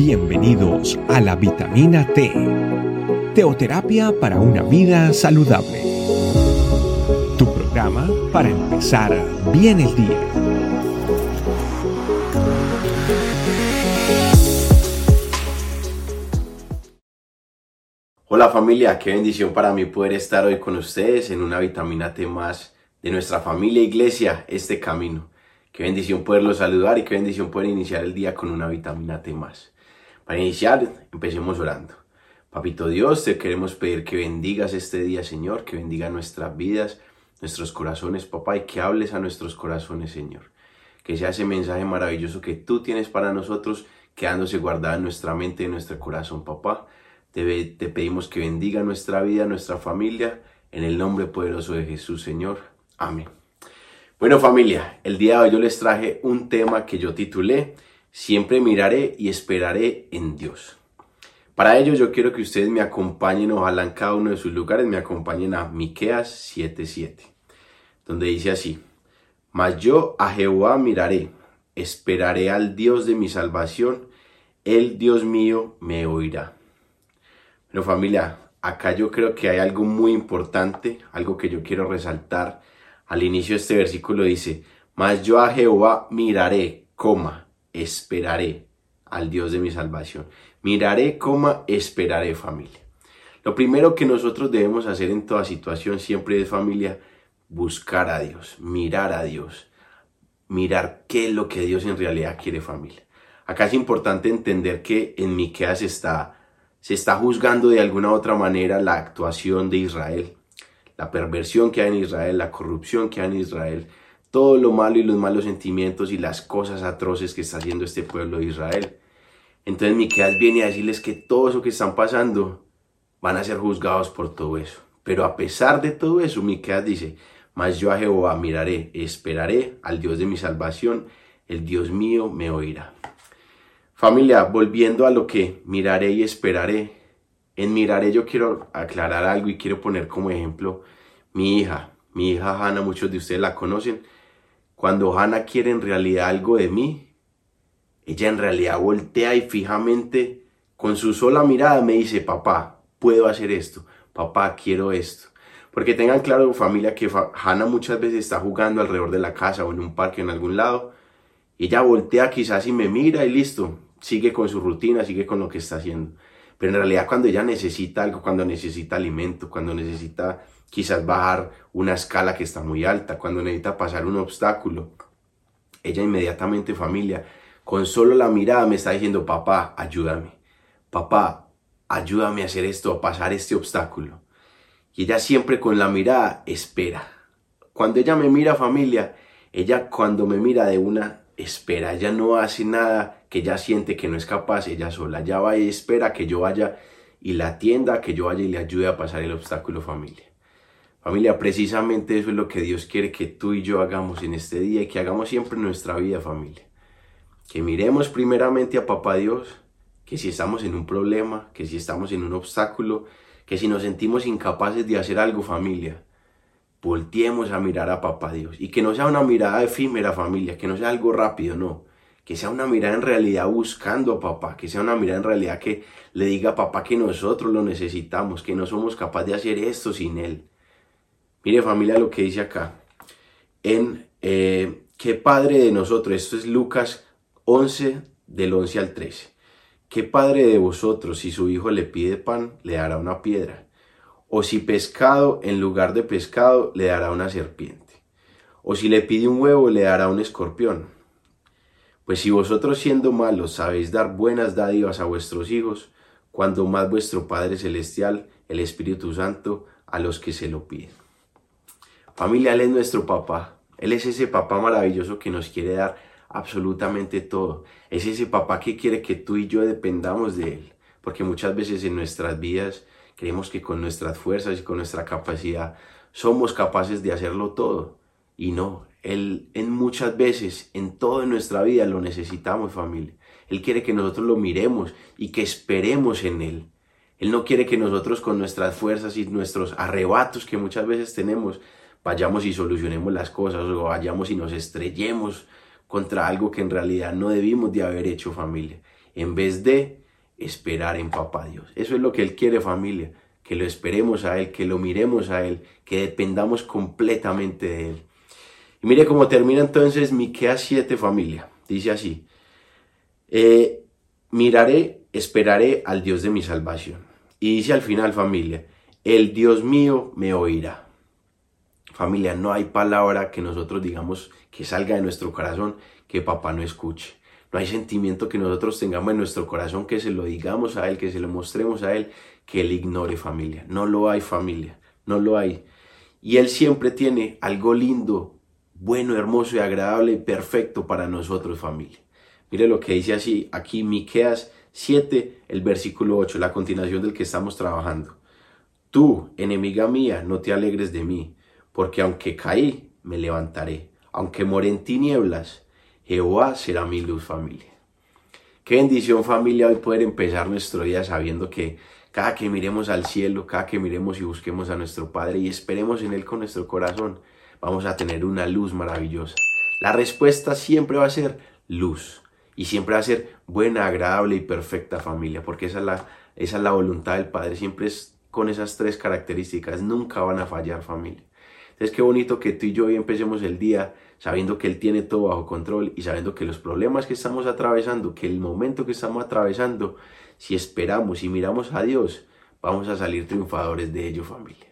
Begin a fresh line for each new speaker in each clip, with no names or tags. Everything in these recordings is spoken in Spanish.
Bienvenidos a la vitamina T, teoterapia para una vida saludable. Tu programa para empezar bien el día.
Hola familia, qué bendición para mí poder estar hoy con ustedes en una vitamina T más de nuestra familia iglesia, este camino. Qué bendición poderlos saludar y qué bendición poder iniciar el día con una vitamina T más. Para iniciar, empecemos orando. Papito Dios, te queremos pedir que bendigas este día, Señor, que bendiga nuestras vidas, nuestros corazones, papá, y que hables a nuestros corazones, Señor. Que sea ese mensaje maravilloso que tú tienes para nosotros, quedándose guardado en nuestra mente y en nuestro corazón, papá. Te, te pedimos que bendiga nuestra vida, nuestra familia, en el nombre poderoso de Jesús, Señor. Amén. Bueno familia, el día de hoy yo les traje un tema que yo titulé Siempre miraré y esperaré en Dios. Para ello yo quiero que ustedes me acompañen, ojalá en cada uno de sus lugares me acompañen a Miqueas 7:7, donde dice así: Mas yo a Jehová miraré, esperaré al Dios de mi salvación, el Dios mío me oirá. Pero familia, acá yo creo que hay algo muy importante, algo que yo quiero resaltar. Al inicio de este versículo dice, mas yo a Jehová miraré, coma, esperaré al Dios de mi salvación. Miraré, coma, esperaré familia. Lo primero que nosotros debemos hacer en toda situación siempre es familia, buscar a Dios, mirar a Dios, mirar qué es lo que Dios en realidad quiere familia. Acá es importante entender que en Miqueas está se está juzgando de alguna u otra manera la actuación de Israel, la perversión que hay en Israel, la corrupción que hay en Israel, todo lo malo y los malos sentimientos y las cosas atroces que está haciendo este pueblo de Israel. Entonces Miqueas viene a decirles que todo eso que están pasando van a ser juzgados por todo eso. Pero a pesar de todo eso, Miqueas dice, mas yo a Jehová miraré, esperaré al Dios de mi salvación, el Dios mío me oirá. Familia, volviendo a lo que miraré y esperaré. En miraré yo quiero aclarar algo y quiero poner como ejemplo mi hija. Mi hija Hanna, muchos de ustedes la conocen. Cuando Hanna quiere en realidad algo de mí, ella en realidad voltea y fijamente con su sola mirada me dice, papá, puedo hacer esto, papá, quiero esto. Porque tengan claro familia que Hanna muchas veces está jugando alrededor de la casa o en un parque en algún lado. Ella voltea quizás y me mira y listo, sigue con su rutina, sigue con lo que está haciendo. Pero en realidad cuando ella necesita algo, cuando necesita alimento, cuando necesita quizás bajar una escala que está muy alta, cuando necesita pasar un obstáculo, ella inmediatamente familia, con solo la mirada me está diciendo, papá, ayúdame, papá, ayúdame a hacer esto, a pasar este obstáculo. Y ella siempre con la mirada espera. Cuando ella me mira familia, ella cuando me mira de una espera, ella no hace nada que ella siente que no es capaz, ella sola, ya va y espera que yo vaya y la atienda, que yo vaya y le ayude a pasar el obstáculo familia. Familia, precisamente eso es lo que Dios quiere que tú y yo hagamos en este día y que hagamos siempre en nuestra vida familia. Que miremos primeramente a Papá Dios, que si estamos en un problema, que si estamos en un obstáculo, que si nos sentimos incapaces de hacer algo familia, volteemos a mirar a Papá Dios y que no sea una mirada efímera familia, que no sea algo rápido, no, que sea una mirada en realidad buscando a papá, que sea una mirada en realidad que le diga a papá que nosotros lo necesitamos, que no somos capaces de hacer esto sin él. Mire familia lo que dice acá, en eh, qué padre de nosotros, esto es Lucas 11 del 11 al 13, qué padre de vosotros si su hijo le pide pan, le dará una piedra o si pescado en lugar de pescado le dará una serpiente. O si le pide un huevo le dará un escorpión. Pues si vosotros siendo malos sabéis dar buenas dádivas a vuestros hijos, cuando más vuestro Padre Celestial, el Espíritu Santo, a los que se lo piden. Familia, Él es nuestro papá. Él es ese papá maravilloso que nos quiere dar absolutamente todo. Es ese papá que quiere que tú y yo dependamos de Él. Porque muchas veces en nuestras vidas Creemos que con nuestras fuerzas y con nuestra capacidad somos capaces de hacerlo todo. Y no, Él en muchas veces, en toda nuestra vida lo necesitamos familia. Él quiere que nosotros lo miremos y que esperemos en Él. Él no quiere que nosotros con nuestras fuerzas y nuestros arrebatos que muchas veces tenemos vayamos y solucionemos las cosas o vayamos y nos estrellemos contra algo que en realidad no debimos de haber hecho familia. en vez de esperar en papá Dios. Eso es lo que Él quiere familia, que lo esperemos a Él, que lo miremos a Él, que dependamos completamente de Él. Y mire cómo termina entonces Miqueas 7 familia. Dice así, eh, miraré, esperaré al Dios de mi salvación. Y dice al final familia, el Dios mío me oirá. Familia, no hay palabra que nosotros digamos que salga de nuestro corazón que papá no escuche. No hay sentimiento que nosotros tengamos en nuestro corazón que se lo digamos a Él, que se lo mostremos a Él, que Él ignore familia. No lo hay familia, no lo hay. Y Él siempre tiene algo lindo, bueno, hermoso y agradable y perfecto para nosotros familia. Mire lo que dice así aquí Miqueas 7, el versículo 8, la continuación del que estamos trabajando. Tú, enemiga mía, no te alegres de mí, porque aunque caí, me levantaré. Aunque more en tinieblas, Jehová será mi luz familia. Qué bendición familia hoy poder empezar nuestro día sabiendo que cada que miremos al cielo, cada que miremos y busquemos a nuestro Padre y esperemos en Él con nuestro corazón, vamos a tener una luz maravillosa. La respuesta siempre va a ser luz y siempre va a ser buena, agradable y perfecta familia, porque esa es la, esa es la voluntad del Padre, siempre es con esas tres características, nunca van a fallar familia. Entonces qué bonito que tú y yo hoy empecemos el día sabiendo que Él tiene todo bajo control y sabiendo que los problemas que estamos atravesando, que el momento que estamos atravesando, si esperamos y miramos a Dios, vamos a salir triunfadores de ello familia.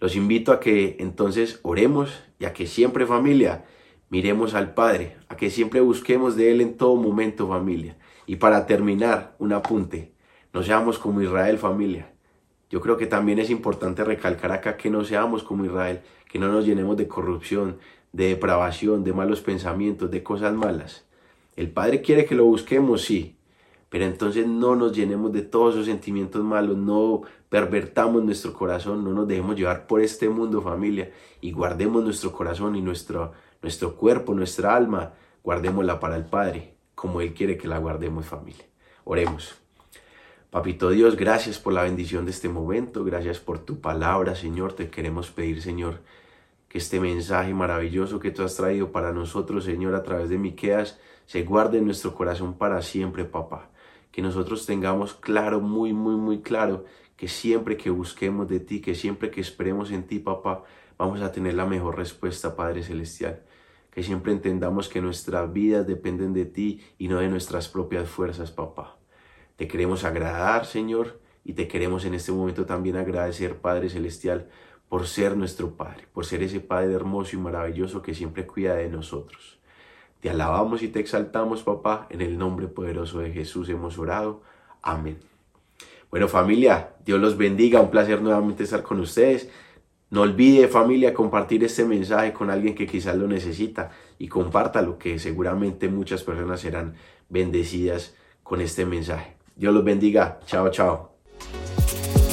Los invito a que entonces oremos y a que siempre familia miremos al Padre, a que siempre busquemos de Él en todo momento familia. Y para terminar, un apunte, no seamos como Israel familia. Yo creo que también es importante recalcar acá que no seamos como Israel, que no nos llenemos de corrupción, de depravación, de malos pensamientos, de cosas malas. El Padre quiere que lo busquemos, sí, pero entonces no nos llenemos de todos esos sentimientos malos, no pervertamos nuestro corazón, no nos dejemos llevar por este mundo familia y guardemos nuestro corazón y nuestro, nuestro cuerpo, nuestra alma, guardémosla para el Padre, como Él quiere que la guardemos familia. Oremos. Papito Dios, gracias por la bendición de este momento, gracias por tu palabra, Señor. Te queremos pedir, Señor, que este mensaje maravilloso que tú has traído para nosotros, Señor, a través de Miqueas, se guarde en nuestro corazón para siempre, papá. Que nosotros tengamos claro, muy, muy, muy claro, que siempre que busquemos de ti, que siempre que esperemos en ti, papá, vamos a tener la mejor respuesta, Padre Celestial. Que siempre entendamos que nuestras vidas dependen de ti y no de nuestras propias fuerzas, papá. Te queremos agradar, Señor, y te queremos en este momento también agradecer, Padre Celestial, por ser nuestro Padre, por ser ese Padre hermoso y maravilloso que siempre cuida de nosotros. Te alabamos y te exaltamos, papá, en el nombre poderoso de Jesús hemos orado. Amén. Bueno familia, Dios los bendiga, un placer nuevamente estar con ustedes. No olvide familia compartir este mensaje con alguien que quizás lo necesita y compártalo, que seguramente muchas personas serán bendecidas con este mensaje. Dios los bendiga. Chao, chao.